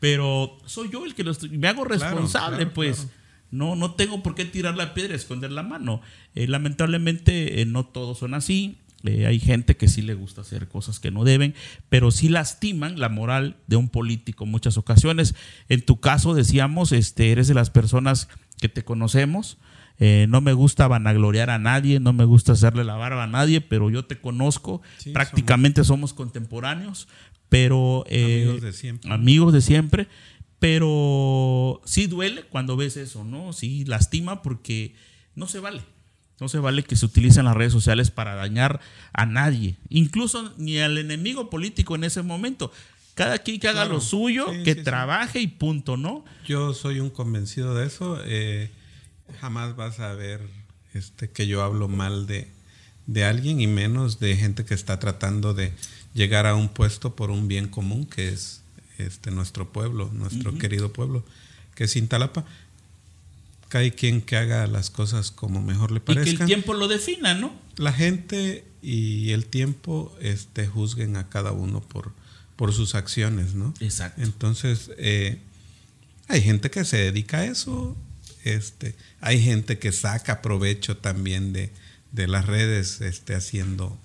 Pero soy yo el que los, me hago responsable, pues. No, no tengo por qué tirar la piedra y esconder la mano. Eh, lamentablemente eh, no todos son así. Eh, hay gente que sí le gusta hacer cosas que no deben, pero sí lastiman la moral de un político en muchas ocasiones. En tu caso, decíamos, este, eres de las personas que te conocemos. Eh, no me gusta vanagloriar a nadie, no me gusta hacerle la barba a nadie, pero yo te conozco. Prácticamente somos, contemporáneos, pero eh, amigos, de siempre. amigos de siempre. Pero sí duele cuando ves eso, ¿no? Sí lastima porque no se vale. No se vale que se utilicen las redes sociales para dañar a nadie, incluso ni al enemigo político en ese momento. Cada quien que haga lo suyo, que trabaje y punto, ¿no? Yo soy un convencido de eso. Eh, jamás vas a ver este, que yo hablo mal de, de alguien y menos de gente que está tratando de llegar a un puesto por un bien común que es este, nuestro pueblo, nuestro querido pueblo, que es Intalapa cada quien que haga las cosas como mejor le parezca. Y que el tiempo lo defina, ¿no? La gente y el tiempo este, juzguen a cada uno por, por sus acciones, ¿no? Exacto. Entonces, eh, hay gente que se dedica a eso, este, hay gente que saca provecho también de, las redes este, haciendo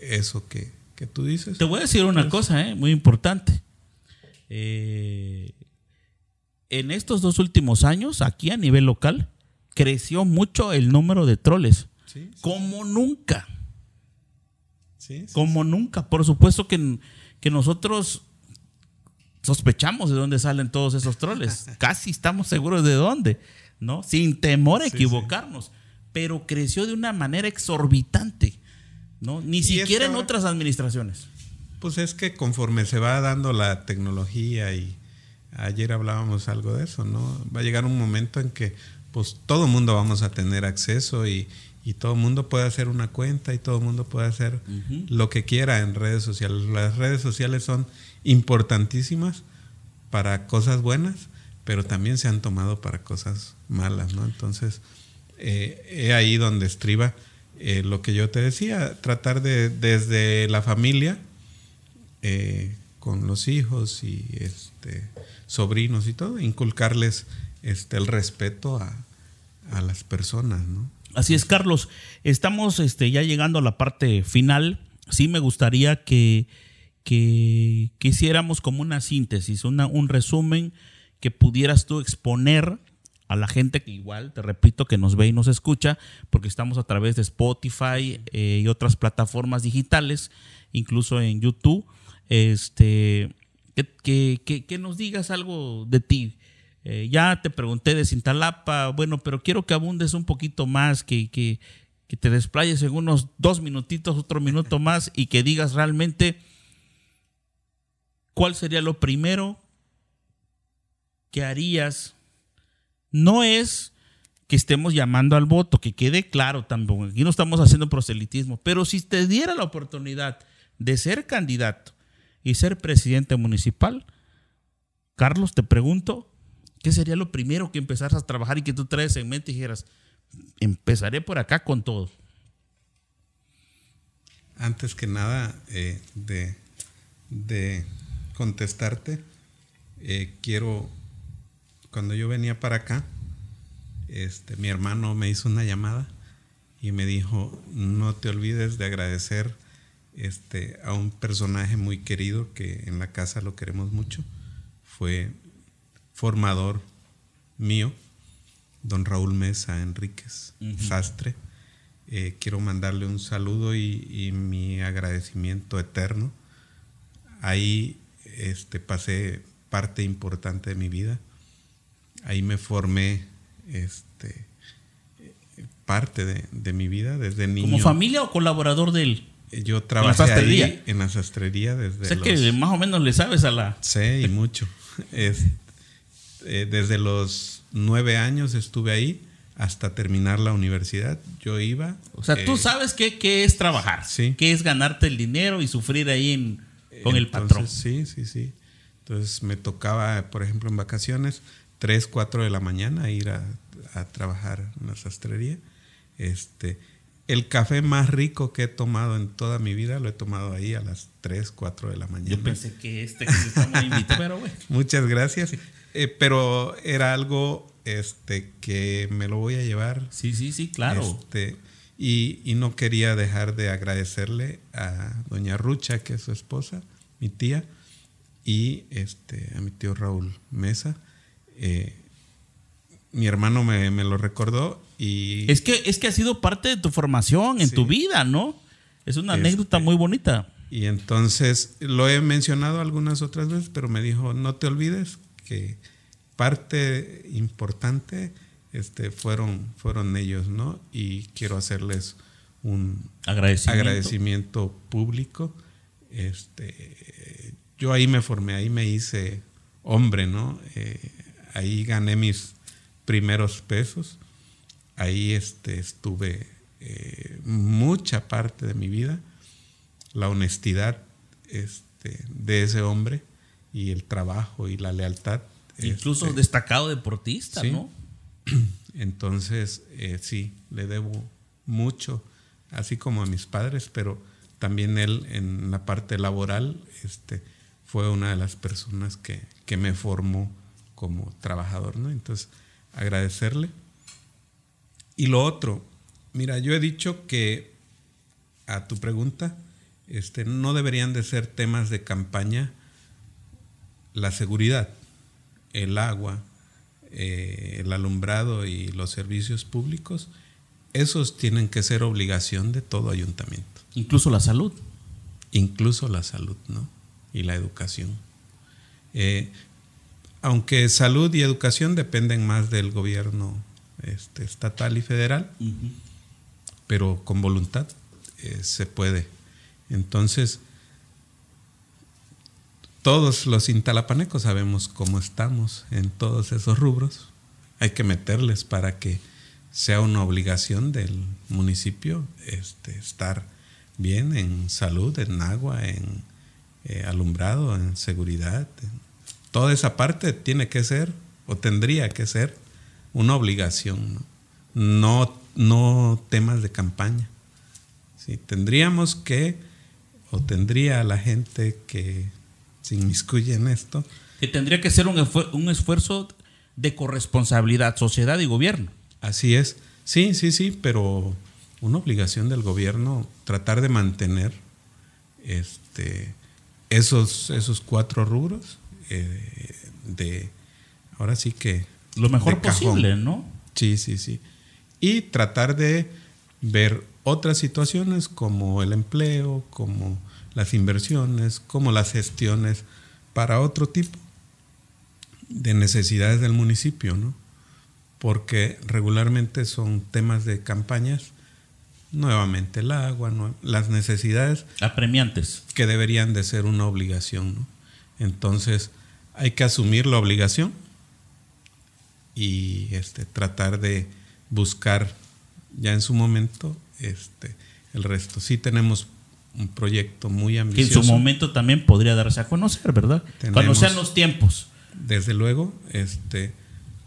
eso que, que, tú dices. Te voy a decir una cosa, ¿eh? muy importante. Eh, en estos dos últimos años, aquí a nivel local, creció mucho el número de troles. como nunca. como nunca. Por supuesto que, que, nosotros sospechamos de dónde salen todos esos troles. Casi estamos seguros de dónde, ¿no? Sin temor a equivocarnos. Pero creció de una manera exorbitante, ¿no? Ni siquiera en otras administraciones. Pues es que conforme se va dando la tecnología y Ayer hablábamos algo de eso, ¿no? Va a llegar un momento en que pues todo el mundo vamos a tener acceso y, todo el mundo puede hacer una cuenta y todo el mundo puede hacer lo que quiera en redes sociales. Las redes sociales son importantísimas para cosas buenas, pero también se han tomado para cosas malas, ¿no? Entonces, eh, es ahí donde estriba eh, lo que yo te decía, tratar de desde la familia, eh, con los hijos y este sobrinos y todo, inculcarles este, el respeto a, las personas, ¿no? Así es, Carlos. Estamos este, ya llegando a la parte final. Sí me gustaría que, que, hiciéramos como una síntesis, una, un resumen que pudieras tú exponer a la gente que igual, te repito, que nos ve y nos escucha, porque estamos a través de Spotify eh, y otras plataformas digitales, incluso en YouTube. Este, que, nos digas algo de ti. Eh, ya te pregunté de Cintalapa, bueno, pero quiero que abundes un poquito más, que, que, te desplayes en unos dos minutitos, otro minuto más y que digas realmente cuál sería lo primero que harías. No es que estemos llamando al voto, que quede claro también, aquí no estamos haciendo proselitismo, pero si te diera la oportunidad de ser candidato, y ser presidente municipal, Carlos, te pregunto, ¿qué sería lo primero que empezaras a trabajar y que tú traes en mente y dijeras, empezaré por acá con todo? Antes que nada, eh, de, contestarte, eh, quiero, cuando yo venía para acá, este, mi hermano me hizo una llamada y me dijo, no te olvides de agradecer este, a un personaje muy querido que en la casa lo queremos mucho. Fue formador mío, don Raúl Mesa Enríquez, sastre. Eh, quiero mandarle un saludo y, mi agradecimiento eterno. Ahí este, pasé parte importante de mi vida. Ahí me formé este, parte de, mi vida desde niño. ¿Como familia o colaborador de él? Yo trabajé ¿En ahí en la sastrería desde. Sé que más o menos le sabes a la. Sí, y mucho. es, eh, desde los nueve años estuve ahí hasta terminar la universidad. Yo iba. O sea, tú eh, sabes qué, qué, es trabajar. Sí. Qué es ganarte el dinero y sufrir ahí en, con el patrón. Sí, sí, sí. Entonces me tocaba, por ejemplo, en vacaciones, 3, 4 de la mañana ir a, a trabajar en la sastrería este, el café más rico que he tomado en toda mi vida lo he tomado ahí a las 3, 4 de la mañana. Yo pensé que este que se está muy pero bueno. Muchas gracias. Eh, pero era algo este, que me lo voy a llevar. Sí, sí, sí, claro. Este, y, y, no quería dejar de agradecerle a doña Rucha, que es su esposa, mi tía, y este, a mi tío Raúl Mesa. Eh, mi hermano me, me, lo recordó y... Es que, es que ha sido parte de tu formación en tu vida, ¿no? Es una este, anécdota muy bonita. Y entonces lo he mencionado algunas otras veces, pero me dijo, no te olvides que parte importante este, fueron, fueron ellos, ¿no? Y quiero hacerles un agradecimiento, agradecimiento público. Este, yo ahí me formé, ahí me hice hombre, ¿no? Eh, ahí gané mis primeros pesos. Ahí este, estuve eh, mucha parte de mi vida. La honestidad este, de ese hombre y el trabajo y la lealtad. Incluso este, destacado deportista, ¿no? Entonces, eh, sí, le debo mucho, así como a mis padres, pero también él en la parte laboral este, fue una de las personas que, que me formó como trabajador, ¿no? Entonces, agradecerle. Y lo otro, mira, yo he dicho que a tu pregunta, este, no deberían de ser temas de campaña la seguridad, el agua, eh, el alumbrado y los servicios públicos, esos tienen que ser obligación de todo ayuntamiento. Incluso la salud. Incluso la salud, ¿no? Y la educación. Eh, aunque salud y educación dependen más del gobierno este, estatal y federal, pero con voluntad eh, se puede. Entonces, todos los intalapanecos sabemos cómo estamos en todos esos rubros. Hay que meterles para que sea una obligación del municipio este, estar bien en salud, en agua, en eh, alumbrado, en seguridad, toda esa parte tiene que ser o tendría que ser una obligación, no, no, temas de campaña. ¿sí? Tendríamos que, o tendría la gente que se inmiscuye en esto. Que tendría que ser un, un esfuerzo de corresponsabilidad, sociedad y gobierno. Así es. Sí, sí, sí, pero una obligación del gobierno tratar de mantener este, esos, esos cuatro rubros eh, de, ahora sí que... Lo mejor posible, ¿no? Sí, sí, sí. Y tratar de ver otras situaciones como el empleo, como las inversiones, como las gestiones para otro tipo de necesidades del municipio, ¿no? Porque regularmente son temas de campañas, nuevamente el agua, las necesidades apremiantes que deberían de ser una obligación, ¿no? Entonces, hay que asumir la obligación y este, tratar de buscar ya en su momento este, el resto. Sí tenemos un proyecto muy ambicioso. Que en su momento también podría darse a conocer, ¿verdad? Cuando sean los tiempos. Desde luego, este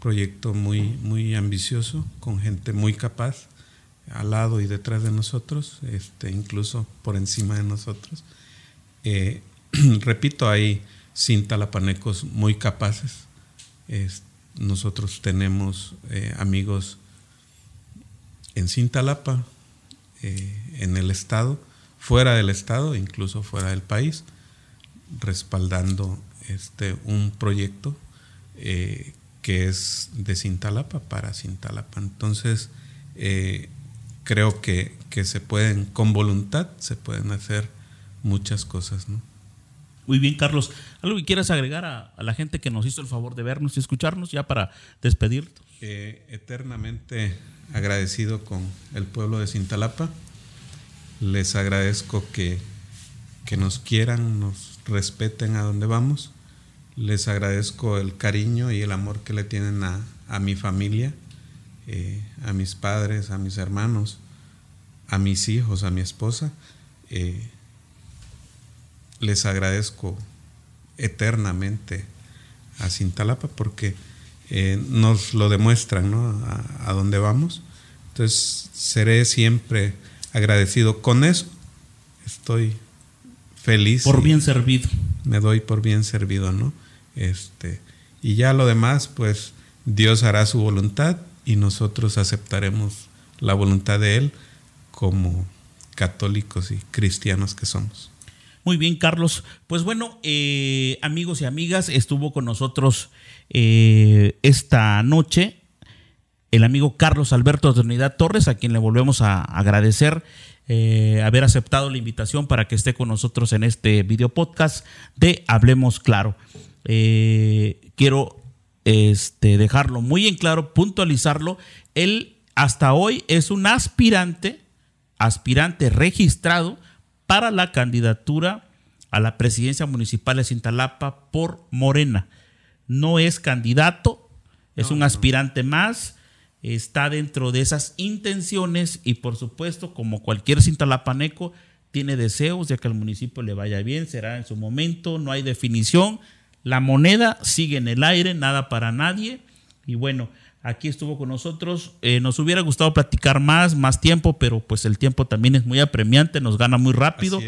proyecto muy, muy ambicioso, con gente muy capaz al lado y detrás de nosotros, este, incluso por encima de nosotros. Eh, repito, hay sin talapanecos muy capaces nosotros tenemos eh, amigos en Cintalapa, eh, en el estado, fuera del estado, incluso fuera del país, respaldando este, un proyecto eh, que es de Cintalapa para Cintalapa. Entonces, creo que, que, se pueden, con voluntad, se pueden hacer muchas cosas, ¿no? Muy bien, Carlos. ¿Algo que quieras agregar a, la gente que nos hizo el favor de vernos y escucharnos ya para despedirnos? Eh, eternamente agradecido con el pueblo de Cintalapa. Les agradezco que, que nos quieran, nos respeten a donde vamos. Les agradezco el cariño y el amor que le tienen a, a mi familia, eh, a mis padres, a mis hermanos, a mis hijos, a mi esposa. Eh, les agradezco eternamente a Cintalapa porque eh, nos lo demuestran ¿no? a, a, dónde vamos. Entonces seré siempre agradecido con eso. Estoy feliz. Por bien servido. Me doy por bien servido, ¿no? Este, y ya lo demás, pues Dios hará su voluntad y nosotros aceptaremos la voluntad de Él como católicos y cristianos que somos. Muy bien, Carlos. Pues bueno, eh, amigos y amigas, estuvo con nosotros eh, esta noche el amigo Carlos Alberto Trinidad Torres, a quien le volvemos a agradecer eh, haber aceptado la invitación para que esté con nosotros en este video podcast de Hablemos Claro. quiero este, dejarlo muy en claro, puntualizarlo. Él hasta hoy es un aspirante, aspirante registrado para la candidatura a la presidencia municipal de Cintalapa por Morena. No es candidato, es un aspirante más, está dentro de esas intenciones y por supuesto, como cualquier cintalapaneco, tiene deseos de que al municipio le vaya bien, será en su momento, no hay definición, la moneda sigue en el aire, nada para nadie. Y bueno, aquí estuvo con nosotros. Eh, nos hubiera gustado platicar más, más tiempo, pero pues el tiempo también es muy apremiante, nos gana muy rápido.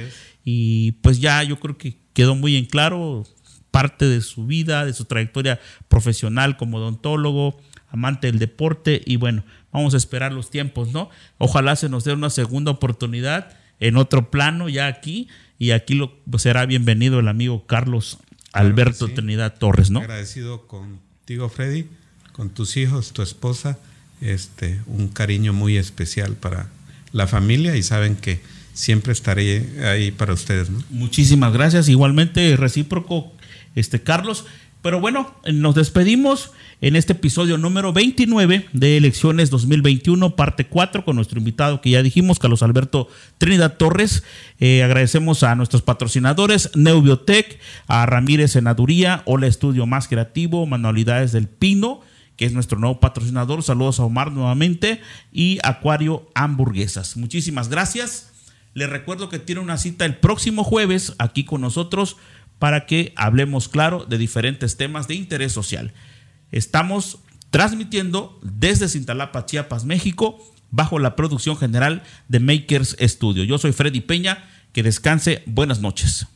Y pues ya yo creo que quedó muy en claro parte de su vida, de su trayectoria profesional como odontólogo, amante del deporte y bueno, vamos a esperar los tiempos, ¿no? Ojalá se nos dé una segunda oportunidad en otro plano ya aquí y aquí lo, pues, será bienvenido el amigo Carlos Alberto Trinidad Torres, ¿no? Agradecido contigo, Freddy con tus hijos, tu esposa, este, un cariño muy especial para la familia y saben que siempre estaré ahí para ustedes. Muchísimas gracias, igualmente recíproco, este Carlos. Pero bueno, nos despedimos en este episodio número 29 de Elecciones 2021, parte 4, con nuestro invitado que ya dijimos, Carlos Alberto Trinidad Torres. Eh, agradecemos a nuestros patrocinadores, Neubiotech, a Ramírez Senaduría, Hola Estudio Más Creativo, Manualidades del Pino que es nuestro nuevo patrocinador. Saludos a Omar nuevamente y Acuario Hamburguesas. Muchísimas gracias. Les recuerdo que tiene una cita el próximo jueves aquí con nosotros para que hablemos claro de diferentes temas de interés social. Estamos transmitiendo desde Cintalapa, Chiapas, México, bajo la producción general de Makers Studio. Yo soy Freddy Peña. Que descanse. Buenas noches.